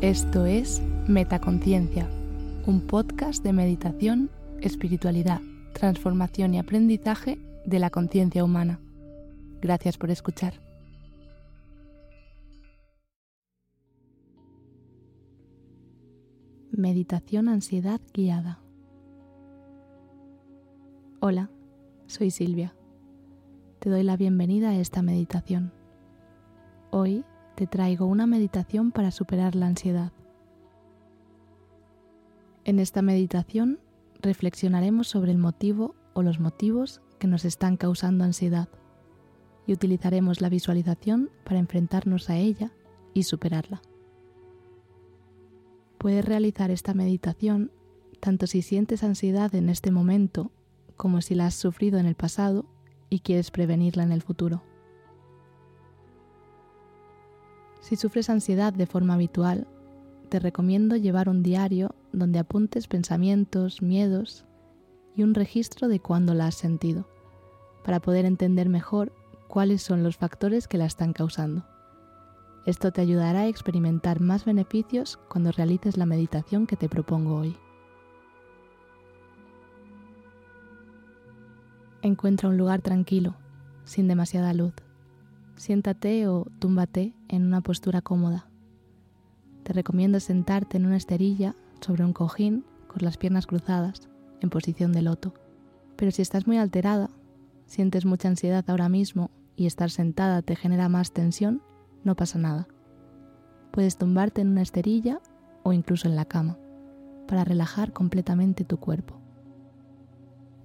Esto es Metaconciencia, un podcast de meditación, espiritualidad, transformación y aprendizaje de la conciencia humana. Gracias por escuchar. Meditación Ansiedad Guiada. Hola, soy Silvia. Te doy la bienvenida a esta meditación. Hoy te traigo una meditación para superar la ansiedad. En esta meditación reflexionaremos sobre el motivo o los motivos que nos están causando ansiedad y utilizaremos la visualización para enfrentarnos a ella y superarla. Puedes realizar esta meditación tanto si sientes ansiedad en este momento como si la has sufrido en el pasado y quieres prevenirla en el futuro. Si sufres ansiedad de forma habitual, te recomiendo llevar un diario donde apuntes pensamientos, miedos y un registro de cuándo la has sentido, para poder entender mejor cuáles son los factores que la están causando. Esto te ayudará a experimentar más beneficios cuando realices la meditación que te propongo hoy. Encuentra un lugar tranquilo, sin demasiada luz siéntate o túmbate en una postura cómoda. Te recomiendo sentarte en una esterilla sobre un cojín con las piernas cruzadas, en posición de loto. Pero si estás muy alterada, sientes mucha ansiedad ahora mismo y estar sentada te genera más tensión, no pasa nada. Puedes tumbarte en una esterilla o incluso en la cama para relajar completamente tu cuerpo.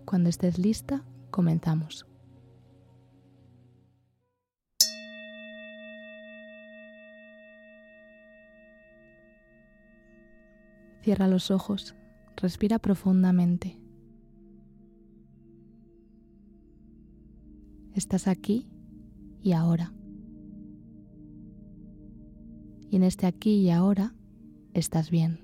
Cuando estés lista, comenzamos. Cierra los ojos, respira profundamente. Estás aquí y ahora. Y en este aquí y ahora estás bien.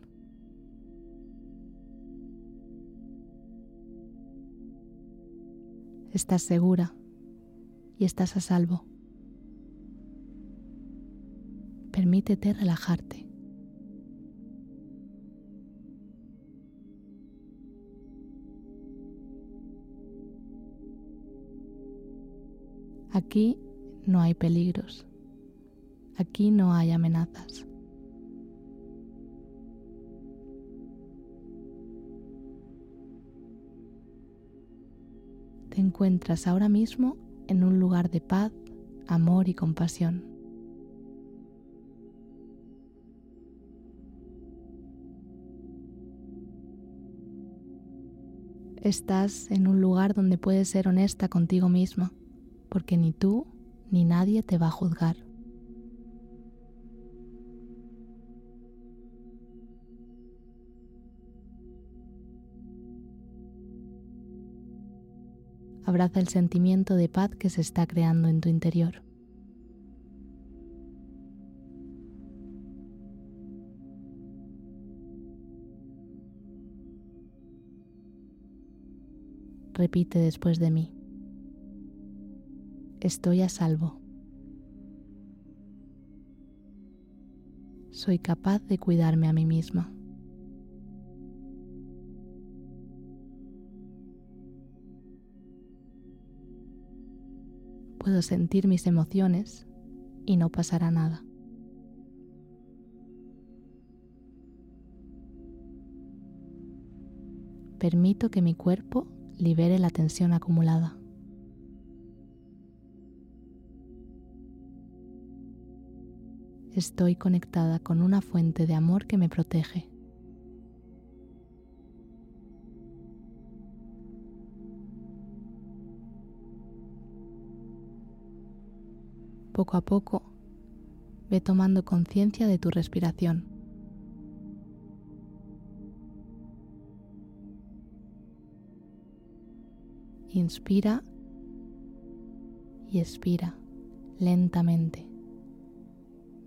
Estás segura y estás a salvo. Permítete relajarte. Aquí no hay peligros. Aquí no hay amenazas. Te encuentras ahora mismo en un lugar de paz, amor y compasión. Estás en un lugar donde puedes ser honesta contigo misma porque ni tú ni nadie te va a juzgar. Abraza el sentimiento de paz que se está creando en tu interior. Repite después de mí estoy a salvo. Soy capaz de cuidarme a mí misma. Puedo sentir mis emociones y no pasará nada. Permito que mi cuerpo libere la tensión acumulada. Estoy conectada con una fuente de amor que me protege. Poco a poco, ve tomando conciencia de tu respiración. Inspira y expira lentamente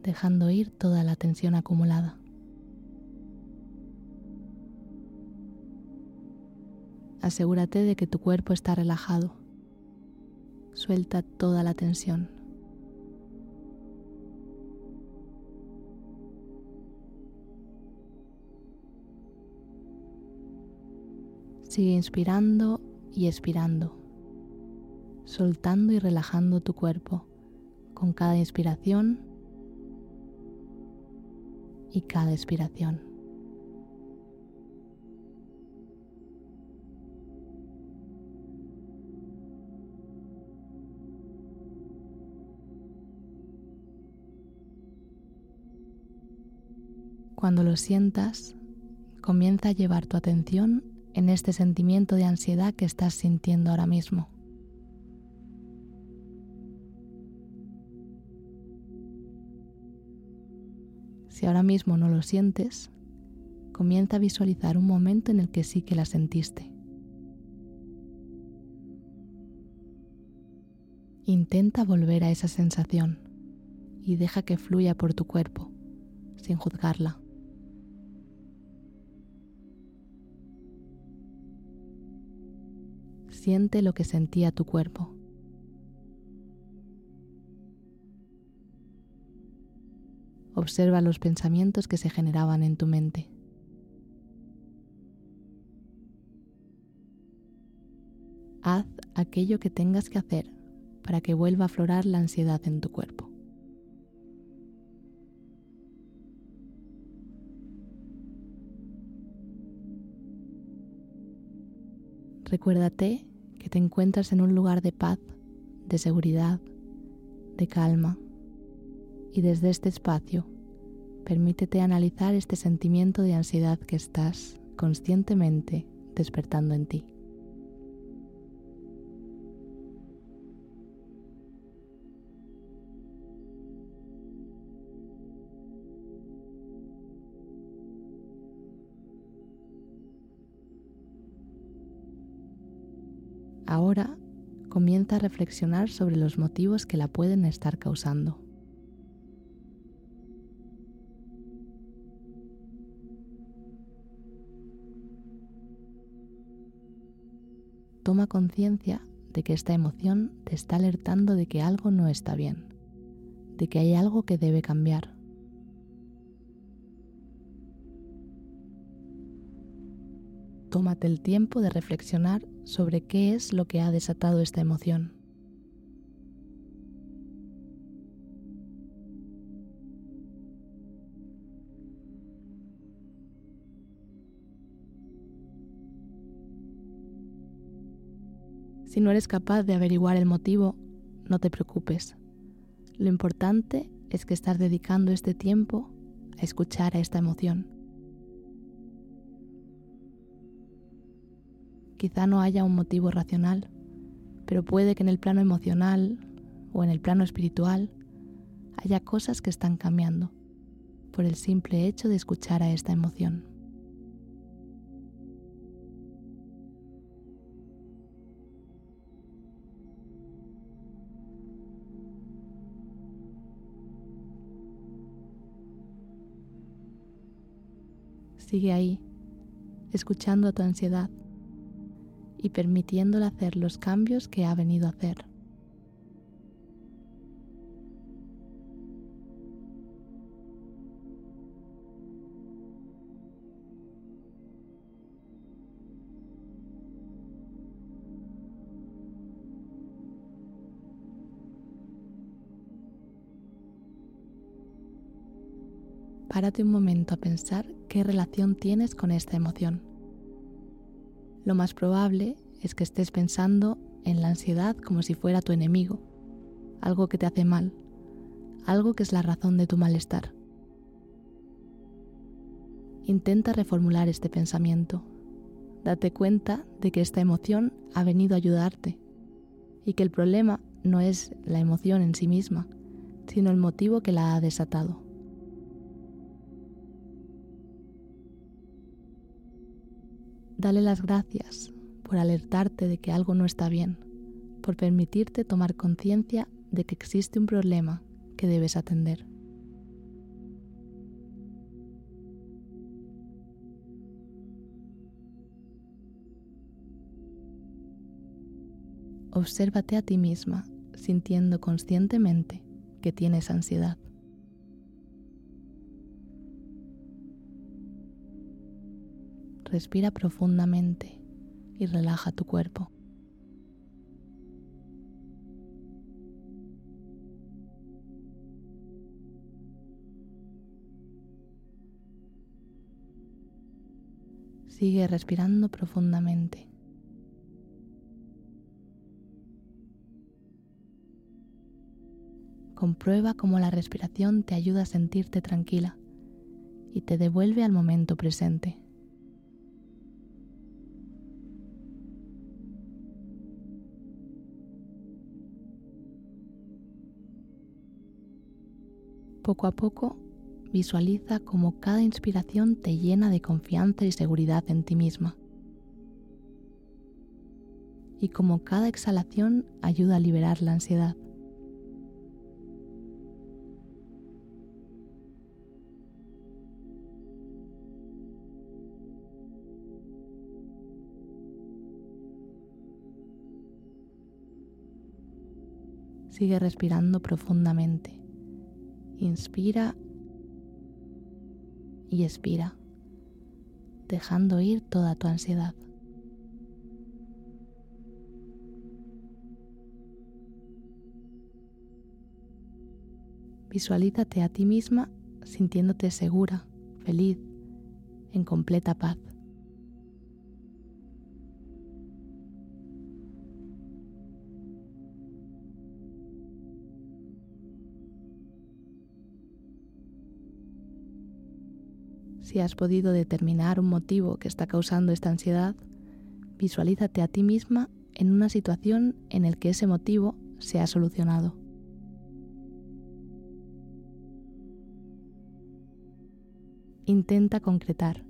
dejando ir toda la tensión acumulada. Asegúrate de que tu cuerpo está relajado. Suelta toda la tensión. Sigue inspirando y expirando, soltando y relajando tu cuerpo con cada inspiración y cada expiración. Cuando lo sientas, comienza a llevar tu atención en este sentimiento de ansiedad que estás sintiendo ahora mismo. Si ahora mismo no lo sientes, comienza a visualizar un momento en el que sí que la sentiste. Intenta volver a esa sensación y deja que fluya por tu cuerpo, sin juzgarla. Siente lo que sentía tu cuerpo. Observa los pensamientos que se generaban en tu mente. Haz aquello que tengas que hacer para que vuelva a aflorar la ansiedad en tu cuerpo. Recuérdate que te encuentras en un lugar de paz, de seguridad, de calma. Y desde este espacio, permítete analizar este sentimiento de ansiedad que estás conscientemente despertando en ti. Ahora comienza a reflexionar sobre los motivos que la pueden estar causando. Toma conciencia de que esta emoción te está alertando de que algo no está bien, de que hay algo que debe cambiar. tómate el tiempo de reflexionar sobre qué es lo que ha desatado esta emoción. Si no eres capaz de averiguar el motivo, no te preocupes. Lo importante es que estás dedicando este tiempo a escuchar a esta emoción. Quizá no haya un motivo racional, pero puede que en el plano emocional o en el plano espiritual haya cosas que están cambiando por el simple hecho de escuchar a esta emoción. Sigue ahí, escuchando a tu ansiedad y permitiéndole hacer los cambios que ha venido a hacer. Párate un momento a pensar qué relación tienes con esta emoción lo más probable es que estés pensando en la ansiedad como si fuera tu enemigo, algo que te hace mal, algo que es la razón de tu malestar. Intenta reformular este pensamiento. Date cuenta de que esta emoción ha venido a ayudarte y que el problema no es la emoción en sí misma, sino el motivo que la ha desatado. Dale las gracias por alertarte de que algo no está bien, por permitirte tomar conciencia de que existe un problema que debes atender. Obsérvate a ti misma sintiendo conscientemente que tienes ansiedad. Respira profundamente, y relaja tu cuerpo. Sigue respirando profundamente. Comprueba cómo la respiración te ayuda a sentirte tranquila y te devuelve al momento presente. Poco a poco visualiza cómo cada inspiración te llena de confianza y seguridad en ti misma y cómo cada exhalación ayuda a liberar la ansiedad. Sigue respirando profundamente. Inspira y expira, dejando ir toda tu ansiedad. Visualízate a ti misma sintiéndote segura, feliz, en completa paz. Si has podido determinar un motivo que está causando esta ansiedad, visualízate a ti misma en una situación en la que ese motivo se ha solucionado. Intenta concretar.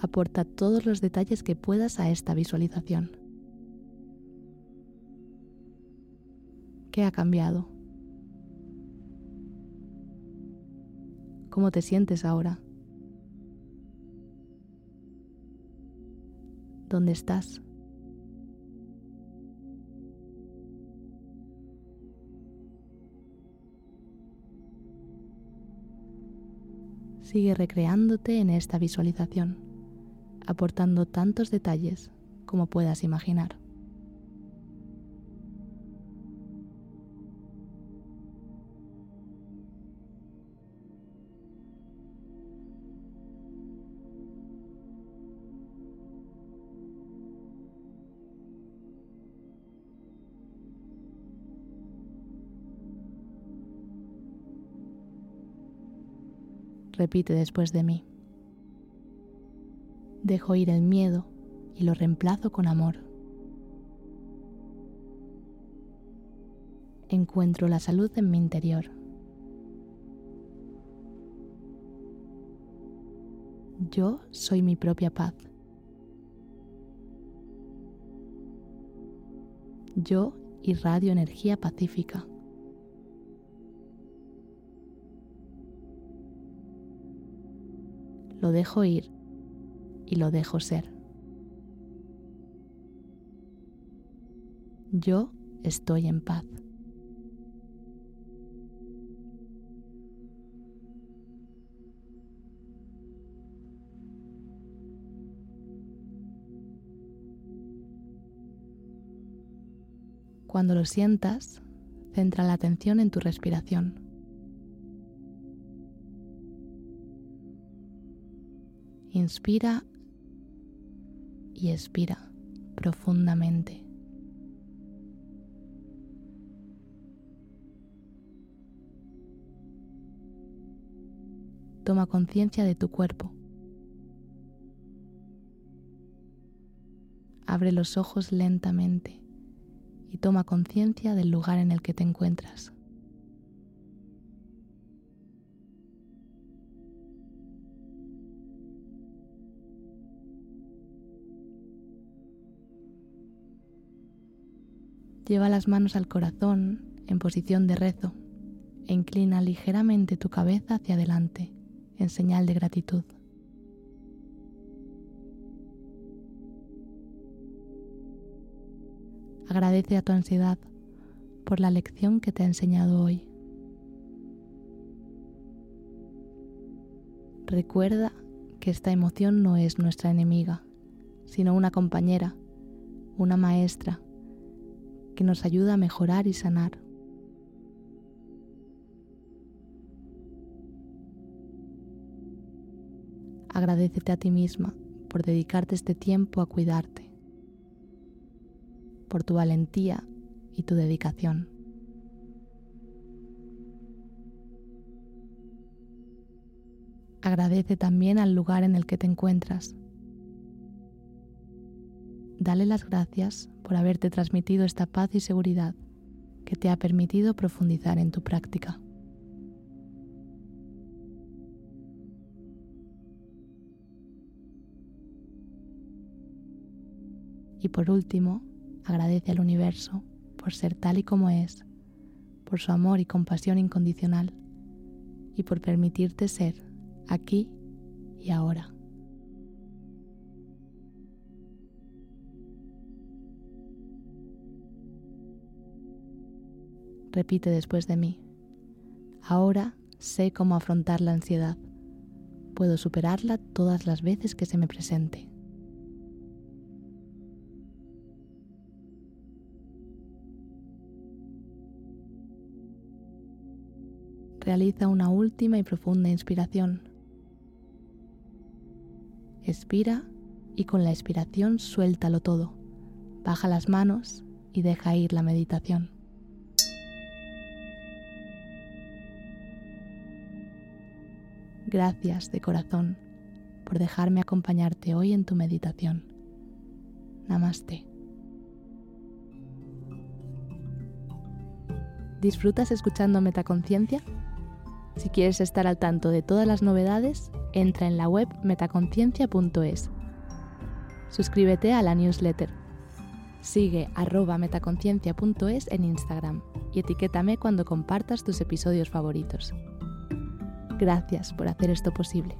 Aporta todos los detalles que puedas a esta visualización. ¿Qué ha cambiado? ¿Cómo te sientes ahora? ¿Dónde estás? Sigue recreándote en esta visualización, aportando tantos detalles como puedas imaginar. Repite después de mí. Dejo ir el miedo y lo reemplazo con amor. Encuentro la salud en mi interior. Yo soy mi propia paz. Yo irradio energía pacífica. Lo dejo ir y lo dejo ser. Yo estoy en paz. Cuando lo sientas, centra la atención en tu respiración. Inspira y expira profundamente. Toma conciencia de tu cuerpo. Abre los ojos lentamente y toma conciencia del lugar en el que te encuentras. Lleva las manos al corazón en posición de rezo e inclina ligeramente tu cabeza hacia adelante en señal de gratitud. Agradece a tu ansiedad por la lección que te ha enseñado hoy. Recuerda que esta emoción no es nuestra enemiga, sino una compañera una maestra que nos ayuda a mejorar y sanar. Agradecete a ti misma por dedicarte este tiempo a cuidarte, por tu valentía y tu dedicación. Agradece también al lugar en el que te encuentras. Dale las gracias por haberte transmitido esta paz y seguridad que te ha permitido profundizar en tu práctica. Y por último, agradece al universo por ser tal y como es, por su amor y compasión incondicional y por permitirte ser aquí y ahora. Repite después de mí. Ahora sé cómo afrontar la ansiedad. Puedo superarla todas las veces que se me presente. Realiza una última y profunda inspiración Expira y con la expiración suéltalo todo. Baja las manos y deja ir la meditación. Gracias de corazón por dejarme acompañarte hoy en tu meditación. Namaste. ¿Disfrutas escuchando Metaconciencia? Si quieres estar al tanto de todas las novedades, entra en la web metaconciencia.es. Suscríbete a la newsletter. Sigue arroba metaconciencia.es en Instagram y etiquétame cuando compartas tus episodios favoritos. Gracias por hacer esto posible.